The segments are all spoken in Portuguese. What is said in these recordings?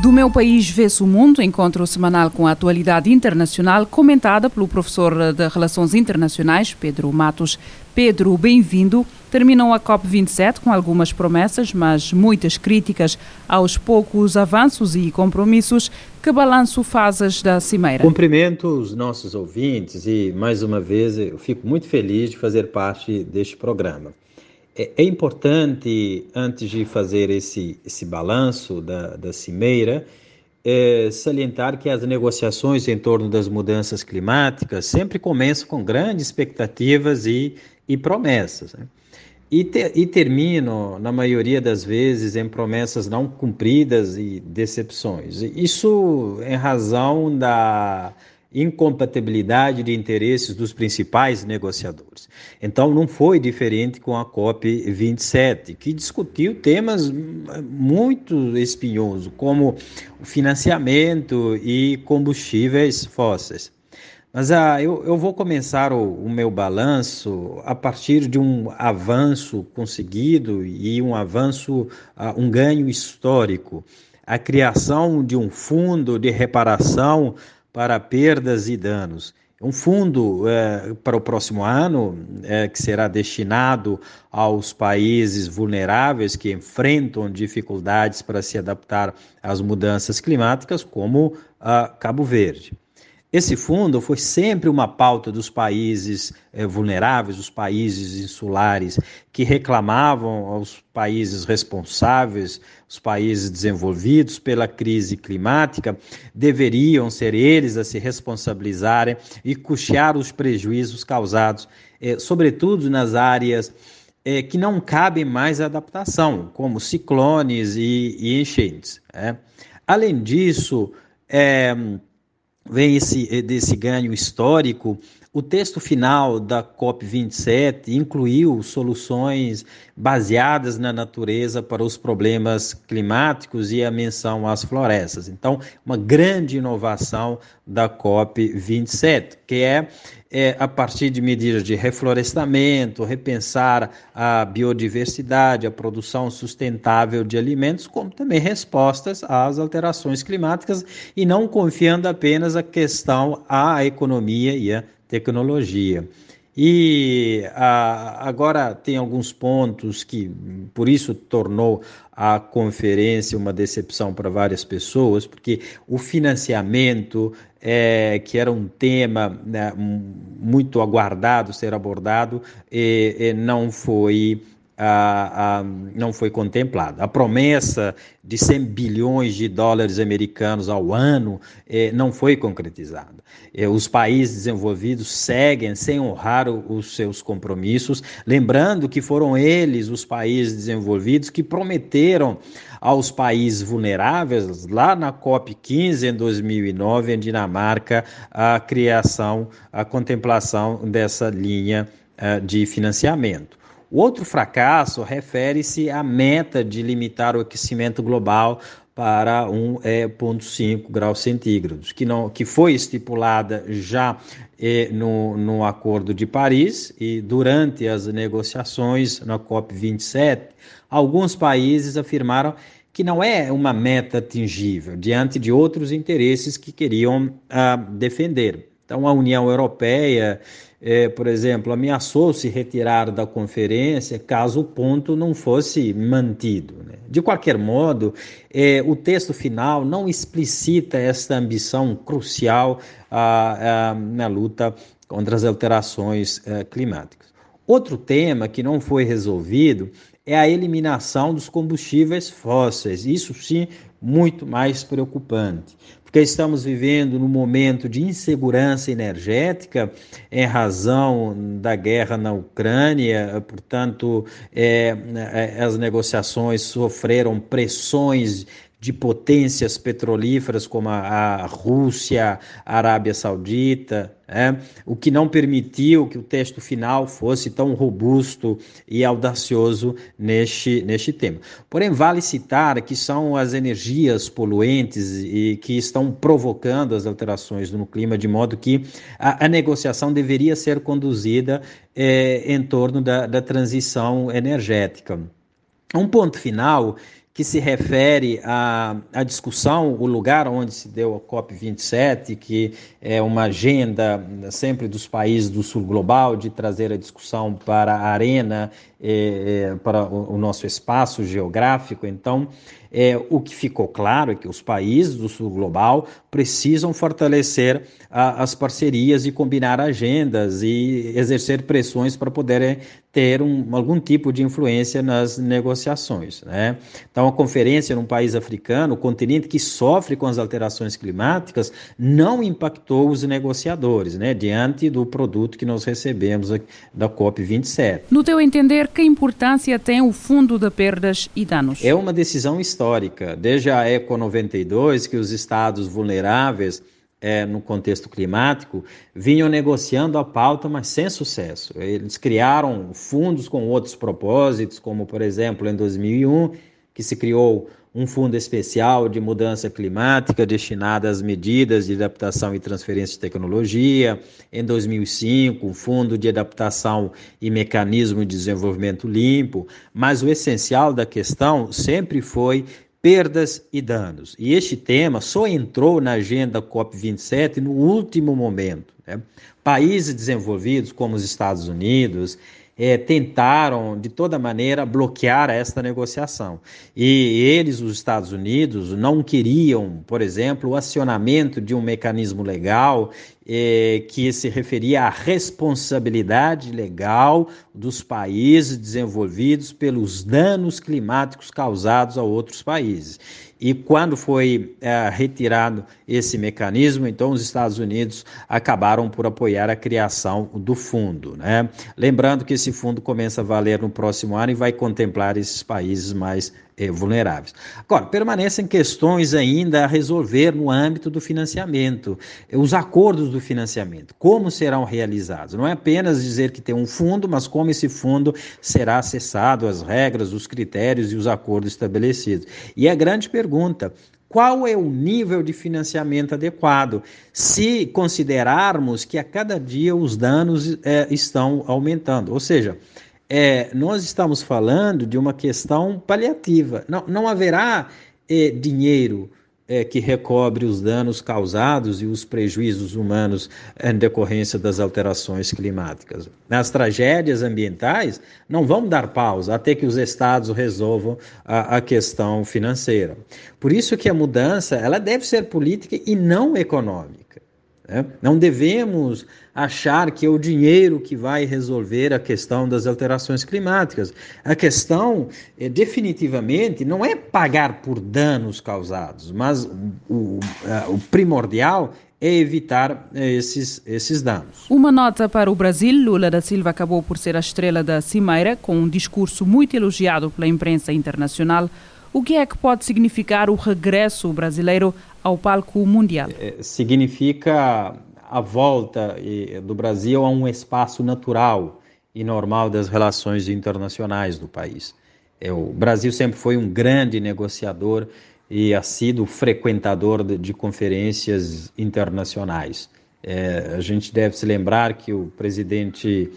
Do meu país vê-se o mundo, encontro semanal com a atualidade internacional, comentada pelo professor de Relações Internacionais, Pedro Matos. Pedro, bem-vindo. Terminou a COP27 com algumas promessas, mas muitas críticas aos poucos avanços e compromissos. Que balanço fazes da Cimeira? Cumprimento os nossos ouvintes e, mais uma vez, eu fico muito feliz de fazer parte deste programa. É, é importante, antes de fazer esse, esse balanço da, da cimeira, é, salientar que as negociações em torno das mudanças climáticas sempre começam com grandes expectativas e, e promessas. Né? E, te, e terminam, na maioria das vezes, em promessas não cumpridas e decepções. Isso em razão da incompatibilidade de interesses dos principais negociadores. Então, não foi diferente com a COP27, que discutiu temas muito espinhosos, como financiamento e combustíveis fósseis. Mas ah, eu, eu vou começar o, o meu balanço a partir de um avanço conseguido e um avanço, ah, um ganho histórico. A criação de um fundo de reparação para perdas e danos. Um fundo é, para o próximo ano, é, que será destinado aos países vulneráveis que enfrentam dificuldades para se adaptar às mudanças climáticas, como Cabo Verde. Esse fundo foi sempre uma pauta dos países eh, vulneráveis, os países insulares, que reclamavam aos países responsáveis, os países desenvolvidos pela crise climática, deveriam ser eles a se responsabilizarem e custear os prejuízos causados, eh, sobretudo nas áreas eh, que não cabem mais à adaptação, como ciclones e, e enchentes. Né? Além disso, é, vem esse, desse ganho histórico, o texto final da COP27 incluiu soluções baseadas na natureza para os problemas climáticos e a menção às florestas. Então, uma grande inovação da COP27, que é, é a partir de medidas de reflorestamento, repensar a biodiversidade, a produção sustentável de alimentos, como também respostas às alterações climáticas e não confiando apenas a questão à economia e à tecnologia. E a, agora tem alguns pontos que, por isso, tornou a conferência uma decepção para várias pessoas, porque o financiamento, é, que era um tema né, muito aguardado ser abordado, e, e não foi a, a, não foi contemplada. A promessa de 100 bilhões de dólares americanos ao ano eh, não foi concretizada. Eh, os países desenvolvidos seguem sem honrar o, os seus compromissos, lembrando que foram eles, os países desenvolvidos, que prometeram aos países vulneráveis, lá na COP15 em 2009, em Dinamarca, a criação, a contemplação dessa linha uh, de financiamento. O outro fracasso refere-se à meta de limitar o aquecimento global para 1,5 é, graus centígrados, que, não, que foi estipulada já é, no, no Acordo de Paris e durante as negociações na COP27, alguns países afirmaram que não é uma meta atingível diante de outros interesses que queriam ah, defender. Então, a União Europeia é, por exemplo, ameaçou se retirar da conferência caso o ponto não fosse mantido. Né? De qualquer modo, é, o texto final não explicita esta ambição crucial na luta contra as alterações é, climáticas. Outro tema que não foi resolvido é a eliminação dos combustíveis fósseis. Isso sim, muito mais preocupante porque estamos vivendo num momento de insegurança energética em razão da guerra na Ucrânia, portanto, é, é, as negociações sofreram pressões de potências petrolíferas como a, a Rússia, a Arábia Saudita, é, o que não permitiu que o texto final fosse tão robusto e audacioso neste, neste tema. Porém, vale citar que são as energias poluentes e que estão provocando as alterações no clima, de modo que a, a negociação deveria ser conduzida é, em torno da, da transição energética. Um ponto final que se refere à, à discussão, o lugar onde se deu a COP27, que é uma agenda sempre dos países do sul global de trazer a discussão para a arena, é, para o, o nosso espaço geográfico. Então, é, o que ficou claro é que os países do sul global precisam fortalecer a, as parcerias e combinar agendas e exercer pressões para poderem ter um, algum tipo de influência nas negociações. Né? Então, a conferência num país africano, o continente que sofre com as alterações climáticas, não impactou os negociadores, né? diante do produto que nós recebemos da COP27. No teu entender, que importância tem o Fundo de Perdas e Danos? É uma decisão histórica desde a Eco 92, que os estados vulneráveis é, no contexto climático vinham negociando a pauta, mas sem sucesso. Eles criaram fundos com outros propósitos, como, por exemplo, em 2001, que se criou um fundo especial de mudança climática destinado às medidas de adaptação e transferência de tecnologia. Em 2005, um fundo de adaptação e mecanismo de desenvolvimento limpo. Mas o essencial da questão sempre foi perdas e danos. E este tema só entrou na agenda COP27 no último momento. Né? Países desenvolvidos, como os Estados Unidos, é, tentaram de toda maneira bloquear esta negociação. E eles, os Estados Unidos, não queriam, por exemplo, o acionamento de um mecanismo legal é, que se referia à responsabilidade legal dos países desenvolvidos pelos danos climáticos causados a outros países. E quando foi é, retirado esse mecanismo, então os Estados Unidos acabaram por apoiar a criação do fundo. Né? Lembrando que esse fundo começa a valer no próximo ano e vai contemplar esses países mais eh, vulneráveis. Agora, permanecem questões ainda a resolver no âmbito do financiamento, os acordos do financiamento, como serão realizados. Não é apenas dizer que tem um fundo, mas como esse fundo será acessado, as regras, os critérios e os acordos estabelecidos. E a grande pergunta: qual é o nível de financiamento adequado, se considerarmos que a cada dia os danos é, estão aumentando. Ou seja, é, nós estamos falando de uma questão paliativa. Não, não haverá é, dinheiro é, que recobre os danos causados e os prejuízos humanos em decorrência das alterações climáticas. As tragédias ambientais não vão dar pausa até que os estados resolvam a, a questão financeira. Por isso que a mudança ela deve ser política e não econômica. Né? Não devemos achar que é o dinheiro que vai resolver a questão das alterações climáticas. A questão, é, definitivamente, não é pagar por danos causados, mas o, o, primordial é evitar é, esses, esses danos. Uma nota para o Brasil: Lula da Silva acabou por ser a estrela da Cimeira, com um discurso muito elogiado pela imprensa internacional. O que é que pode significar o regresso brasileiro ao palco mundial? É, significa a volta do Brasil a um espaço natural e normal das relações internacionais do país. É, o Brasil sempre foi um grande negociador e ha sido frequentador de, conferências internacionais. É, a gente deve se lembrar que o presidente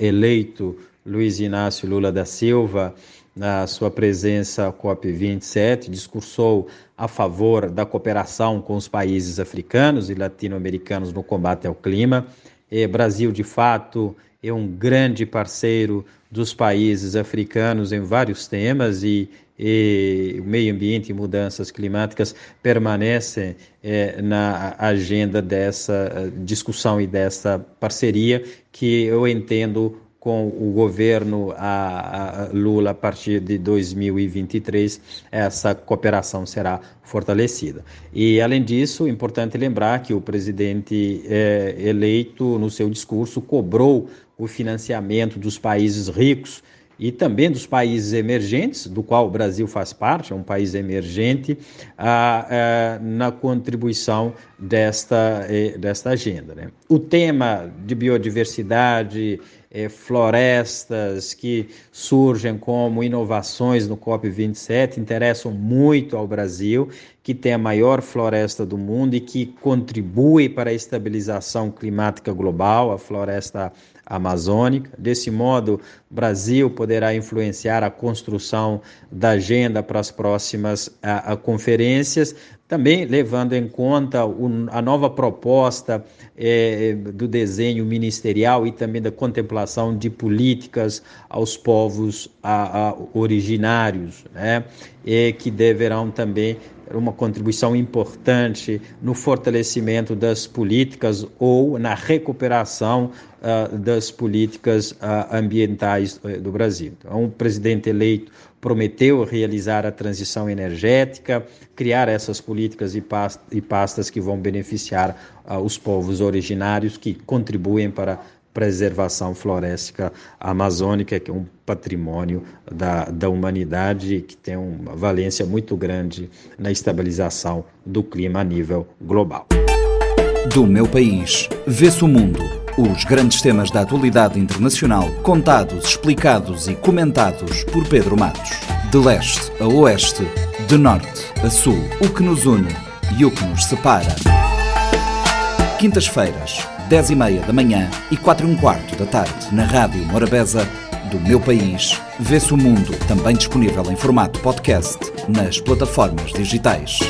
eleito Luiz Inácio Lula da Silva na sua presença COP27, discursou a favor da cooperação com os países africanos e latino-americanos no combate ao clima. E Brasil, de fato, é um grande parceiro dos países africanos em vários temas e, e o meio ambiente e mudanças climáticas permanecem é, na agenda dessa eh, discussão e dessa parceria que eu entendo com o governo a, a Lula a partir de 2023, essa cooperação será fortalecida. E, além disso, é importante lembrar que o presidente é, eleito, no seu discurso, cobrou o financiamento dos países ricos e também dos países emergentes, do qual o Brasil faz parte, é um país emergente, ah, ah, na contribuição desta, eh, desta agenda. Né? O tema de biodiversidade, eh, florestas que surgem como inovações no COP27 interessam muito ao Brasil, que tem a maior floresta do mundo e que contribui para a estabilização climática global, a floresta amazônica. Desse modo, o Brasil poderá influenciar a construção da agenda para as próximas a, a conferências, também levando em conta a nova proposta é, do desenho ministerial e também da contemplação de políticas aos povos a, a originários, né, e que deverão também uma contribuição importante no fortalecimento das políticas ou na recuperação uh, das políticas uh, ambientais uh, do Brasil. Então, o presidente eleito prometeu realizar a transição energética, criar essas políticas e, pastas que vão beneficiar os povos originários que contribuem para a preservação florestica amazônica, que é um patrimônio da, da humanidade que tem uma valência muito grande na estabilização do clima a nível global. Do meu país, vê-se o mundo. Os grandes temas da atualidade internacional, contados, explicados e comentados por Pedro Matos. De leste a oeste, de norte a sul, o que nos une e o que nos separa. Quintas-feiras, 10 e meia da manhã e 4 e um quarto da tarde, na Rádio Morabeza, do meu país, vê-se o mundo, também disponível em formato podcast nas plataformas digitais.